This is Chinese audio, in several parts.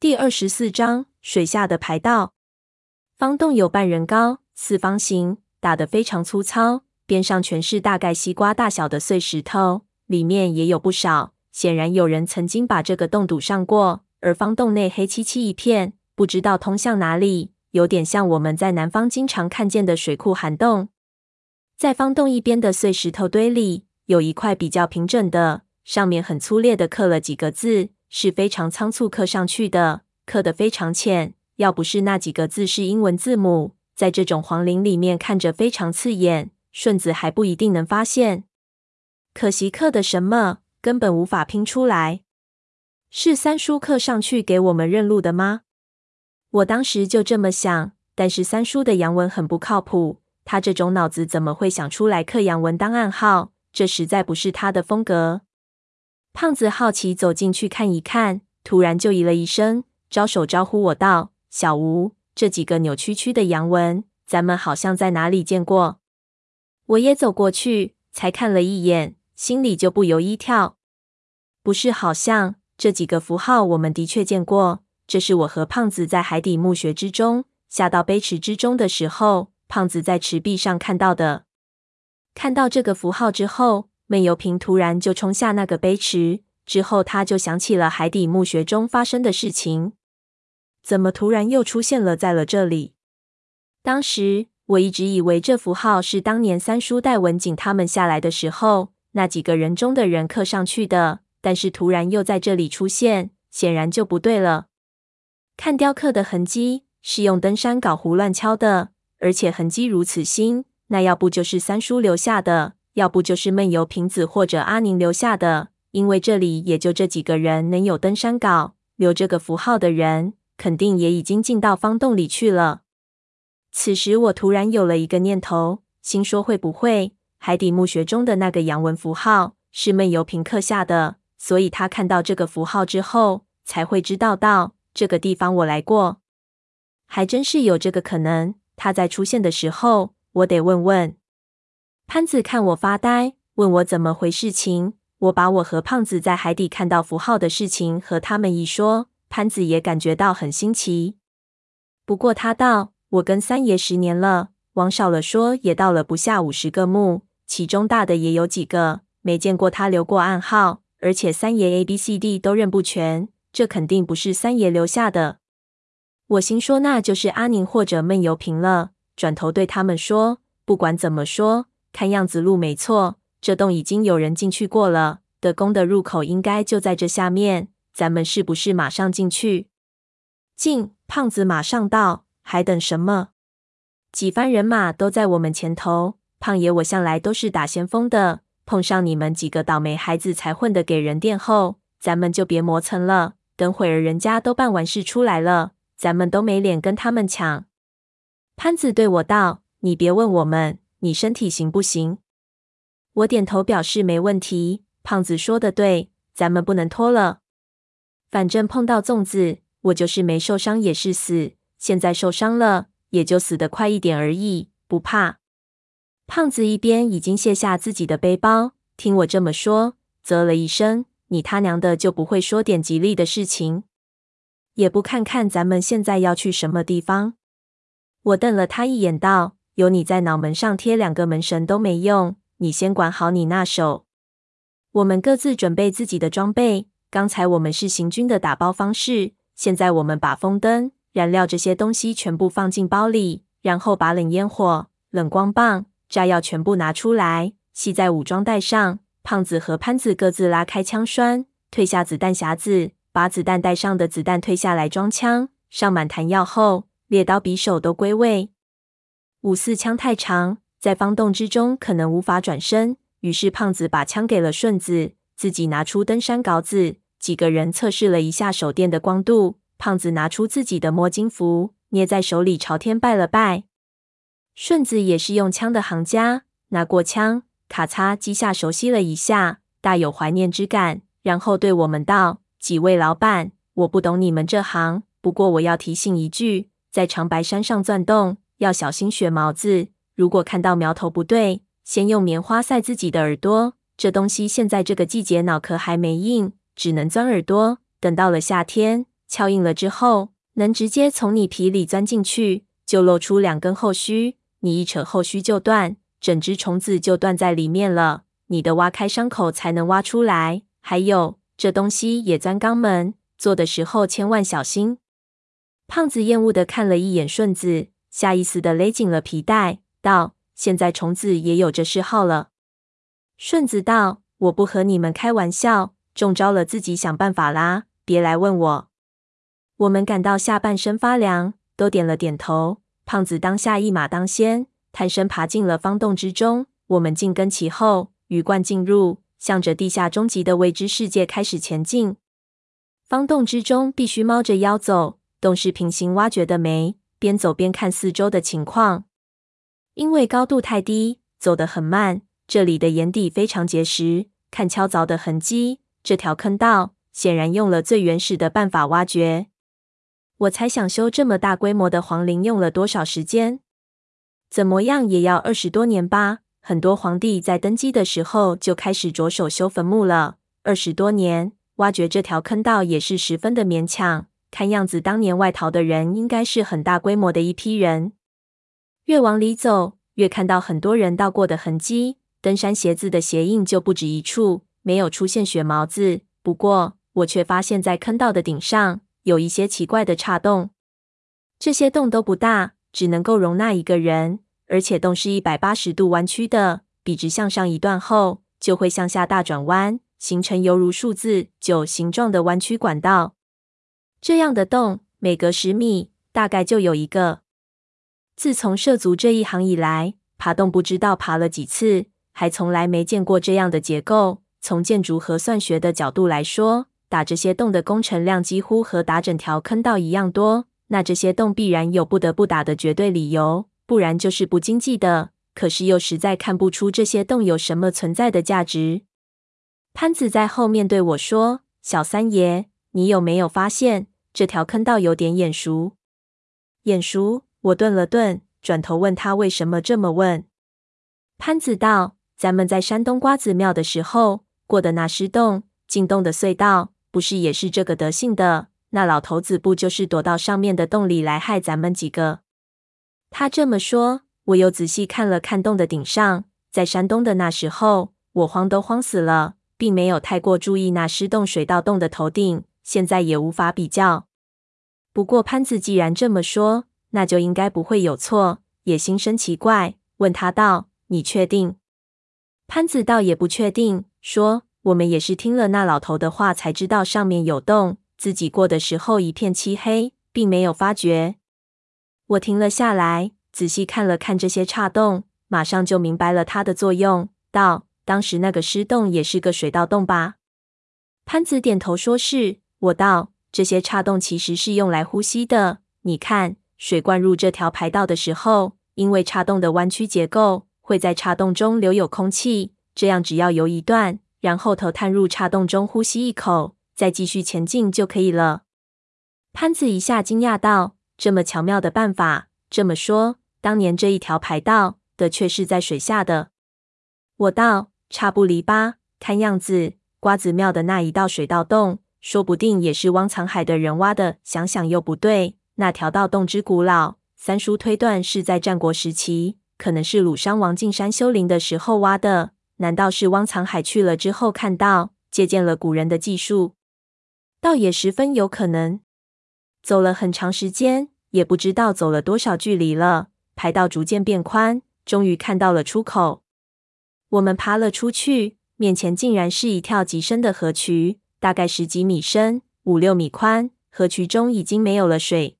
第二十四章水下的排道。方洞有半人高，四方形，打得非常粗糙，边上全是大概西瓜大小的碎石头，里面也有不少。显然有人曾经把这个洞堵上过。而方洞内黑漆漆一片，不知道通向哪里，有点像我们在南方经常看见的水库涵洞。在方洞一边的碎石头堆里，有一块比较平整的，上面很粗略的刻了几个字。是非常仓促刻上去的，刻得非常浅。要不是那几个字是英文字母，在这种黄陵里面看着非常刺眼，顺子还不一定能发现。可惜刻的什么，根本无法拼出来。是三叔刻上去给我们认路的吗？我当时就这么想，但是三叔的洋文很不靠谱，他这种脑子怎么会想出来刻洋文当暗号？这实在不是他的风格。胖子好奇走进去看一看，突然就咦了一声，招手招呼我道：“小吴，这几个扭曲曲的洋文，咱们好像在哪里见过。”我也走过去，才看了一眼，心里就不由一跳。不是好像，这几个符号我们的确见过。这是我和胖子在海底墓穴之中下到杯池之中的时候，胖子在池壁上看到的。看到这个符号之后。闷油瓶突然就冲下那个杯池，之后他就想起了海底墓穴中发生的事情。怎么突然又出现了在了这里？当时我一直以为这符号是当年三叔带文景他们下来的时候，那几个人中的人刻上去的，但是突然又在这里出现，显然就不对了。看雕刻的痕迹，是用登山镐胡乱敲的，而且痕迹如此新，那要不就是三叔留下的。要不就是闷油瓶子或者阿宁留下的，因为这里也就这几个人能有登山镐，留这个符号的人，肯定也已经进到方洞里去了。此时我突然有了一个念头，心说会不会海底墓穴中的那个洋文符号是闷油瓶刻下的，所以他看到这个符号之后才会知道到这个地方我来过，还真是有这个可能。他在出现的时候，我得问问。潘子看我发呆，问我怎么回事情。我把我和胖子在海底看到符号的事情和他们一说，潘子也感觉到很新奇。不过他道：“我跟三爷十年了，往少了说也到了不下五十个墓，其中大的也有几个，没见过他留过暗号。而且三爷 A、B、C、D 都认不全，这肯定不是三爷留下的。”我心说那就是阿宁或者闷油瓶了，转头对他们说：“不管怎么说。”看样子路没错，这洞已经有人进去过了。的宫的入口应该就在这下面，咱们是不是马上进去？进！胖子马上到：“还等什么？几番人马都在我们前头。胖爷，我向来都是打先锋的，碰上你们几个倒霉孩子才混得给人垫后，咱们就别磨蹭了。等会儿人家都办完事出来了，咱们都没脸跟他们抢。”潘子对我道：“你别问我们。”你身体行不行？我点头表示没问题。胖子说的对，咱们不能拖了。反正碰到粽子，我就是没受伤也是死。现在受伤了，也就死得快一点而已，不怕。胖子一边已经卸下自己的背包，听我这么说，啧了一声：“你他娘的就不会说点吉利的事情，也不看看咱们现在要去什么地方？”我瞪了他一眼，道。有你在脑门上贴两个门神都没用，你先管好你那手。我们各自准备自己的装备。刚才我们是行军的打包方式，现在我们把风灯、燃料这些东西全部放进包里，然后把冷烟火、冷光棒、炸药全部拿出来，系在武装带上。胖子和潘子各自拉开枪栓，退下子弹匣子，把子弹带上的子弹退下来装枪，上满弹药后，猎刀、匕首都归位。五四枪太长，在方洞之中可能无法转身，于是胖子把枪给了顺子，自己拿出登山镐子。几个人测试了一下手电的光度，胖子拿出自己的摸金符，捏在手里朝天拜了拜。顺子也是用枪的行家，拿过枪，咔嚓击下，熟悉了一下，大有怀念之感，然后对我们道：“几位老板，我不懂你们这行，不过我要提醒一句，在长白山上钻洞。”要小心血毛子，如果看到苗头不对，先用棉花塞自己的耳朵。这东西现在这个季节脑壳还没硬，只能钻耳朵。等到了夏天，敲硬了之后，能直接从你皮里钻进去，就露出两根后须。你一扯后须就断，整只虫子就断在里面了。你的挖开伤口才能挖出来。还有，这东西也钻肛门，做的时候千万小心。胖子厌恶地看了一眼顺子，下意识地勒紧了皮带，道：“现在虫子也有这嗜好了。”顺子道：“我不和你们开玩笑，中招了自己想办法啦，别来问我。”我们感到下半身发凉，都点了点头。胖子当下一马当先，探身爬进了方洞之中。我们紧跟其后，鱼贯进入，向着地下终极的未知世界开始前进。方洞之中必须猫着腰走，洞是平行挖掘的没，边走边看四周的情况。因为高度太低，走得很慢。这里的岩底非常结实，看敲凿的痕迹。这条坑道显然用了最原始的办法挖掘。我猜想修这么大规模的皇陵用了多少时间？怎么样也要二十多年吧。很多皇帝在登基的时候就开始着手修坟墓了。二十多年挖掘这条坑道也是十分的勉强。看样子当年外逃的人应该是很大规模的一批人。越往里走，越看到很多人到过的痕迹。登山鞋子的鞋印就不止一处，没有出现血毛子。不过我却发现，在坑道的顶上。有一些奇怪的岔洞，这些洞都不大，只能够容纳一个人，而且洞是一百八十度弯曲的，笔直向上一段后，就会向下大转弯，形成犹如数字九形状的弯曲管道。这样的洞每隔十米大概就有一个。自从涉足这一行以来，爬洞不知道爬了几次，还从来没见过这样的结构。从建筑和算学的角度来说，打这些洞的工程量几乎和打整条坑道一样多，那这些洞必然有不得不打的绝对理由，不然就是不经济的。可是又实在看不出这些洞有什么存在的价值。潘子在后面对我说：“小三爷，你有没有发现这条坑道有点眼熟？”眼熟？我顿了顿，转头问他为什么这么问。潘子道：“咱们在山东瓜子庙的时候过的那尸洞，进洞的隧道。”不是也是这个德行的？那老头子不就是躲到上面的洞里来害咱们几个？他这么说，我又仔细看了看洞的顶上。在山东的那时候，我慌都慌死了，并没有太过注意那尸洞水道洞的头顶。现在也无法比较。不过潘子既然这么说，那就应该不会有错。也心生奇怪，问他道：“你确定？”潘子倒也不确定，说。我们也是听了那老头的话，才知道上面有洞。自己过的时候一片漆黑，并没有发觉。我停了下来，仔细看了看这些岔洞，马上就明白了它的作用。道：当时那个尸洞也是个水道洞吧？潘子点头说是。我道：这些岔洞其实是用来呼吸的。你看，水灌入这条排道的时候，因为岔洞的弯曲结构，会在岔洞中留有空气，这样只要游一段。然后头探入岔洞中呼吸一口，再继续前进就可以了。潘子一下惊讶道：“这么巧妙的办法！这么说，当年这一条排道的确是在水下的。”我道：“差不离吧？看样子瓜子庙的那一道水道洞，说不定也是汪藏海的人挖的。想想又不对，那条道洞之古老，三叔推断是在战国时期，可能是鲁商王进山修陵的时候挖的。”难道是汪藏海去了之后看到，借鉴了古人的技术？倒也十分有可能。走了很长时间，也不知道走了多少距离了。排道逐渐变宽，终于看到了出口。我们爬了出去，面前竟然是一条极深的河渠，大概十几米深，五六米宽。河渠中已经没有了水。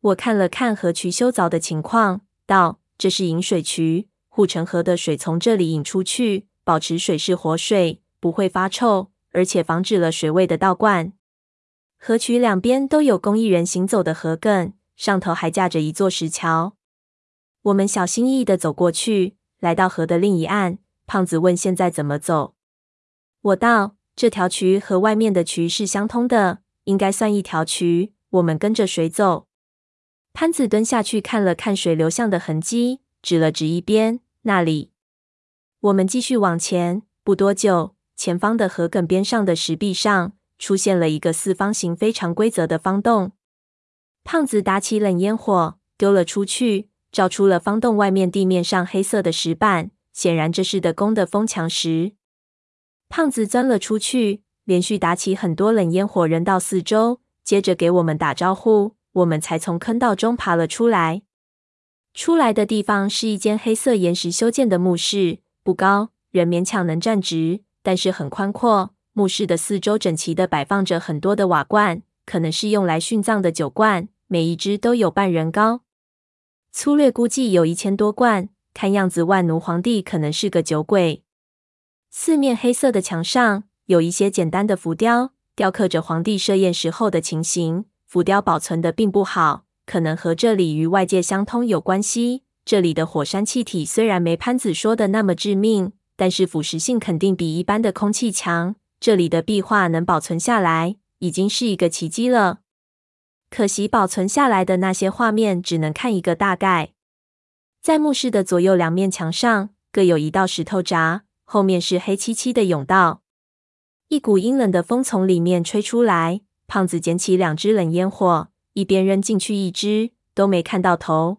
我看了看河渠修凿的情况，道：“这是引水渠。”护城河的水从这里引出去，保持水是活水，不会发臭，而且防止了水位的倒灌。河渠两边都有供艺人行走的河埂，上头还架着一座石桥。我们小心翼翼地走过去，来到河的另一岸。胖子问：“现在怎么走？”我道：“这条渠和外面的渠是相通的，应该算一条渠。我们跟着水走。”潘子蹲下去看了看水流向的痕迹，指了指一边。那里，我们继续往前。不多久，前方的河埂边上的石壁上出现了一个四方形、非常规则的方洞。胖子打起冷烟火，丢了出去，照出了方洞外面地面上黑色的石板。显然这是的宫的封墙石。胖子钻了出去，连续打起很多冷烟火，扔到四周，接着给我们打招呼，我们才从坑道中爬了出来。出来的地方是一间黑色岩石修建的墓室，不高，人勉强能站直，但是很宽阔。墓室的四周整齐地摆放着很多的瓦罐，可能是用来殉葬的酒罐，每一只都有半人高，粗略估计有一千多罐。看样子万奴皇帝可能是个酒鬼。四面黑色的墙上有一些简单的浮雕，雕刻着皇帝设宴时候的情形。浮雕保存得并不好。可能和这里与外界相通有关系。这里的火山气体虽然没潘子说的那么致命，但是腐蚀性肯定比一般的空气强。这里的壁画能保存下来，已经是一个奇迹了。可惜保存下来的那些画面只能看一个大概。在墓室的左右两面墙上各有一道石头闸，后面是黑漆漆的甬道。一股阴冷的风从里面吹出来，胖子捡起两只冷烟火。一边扔进去一只，都没看到头。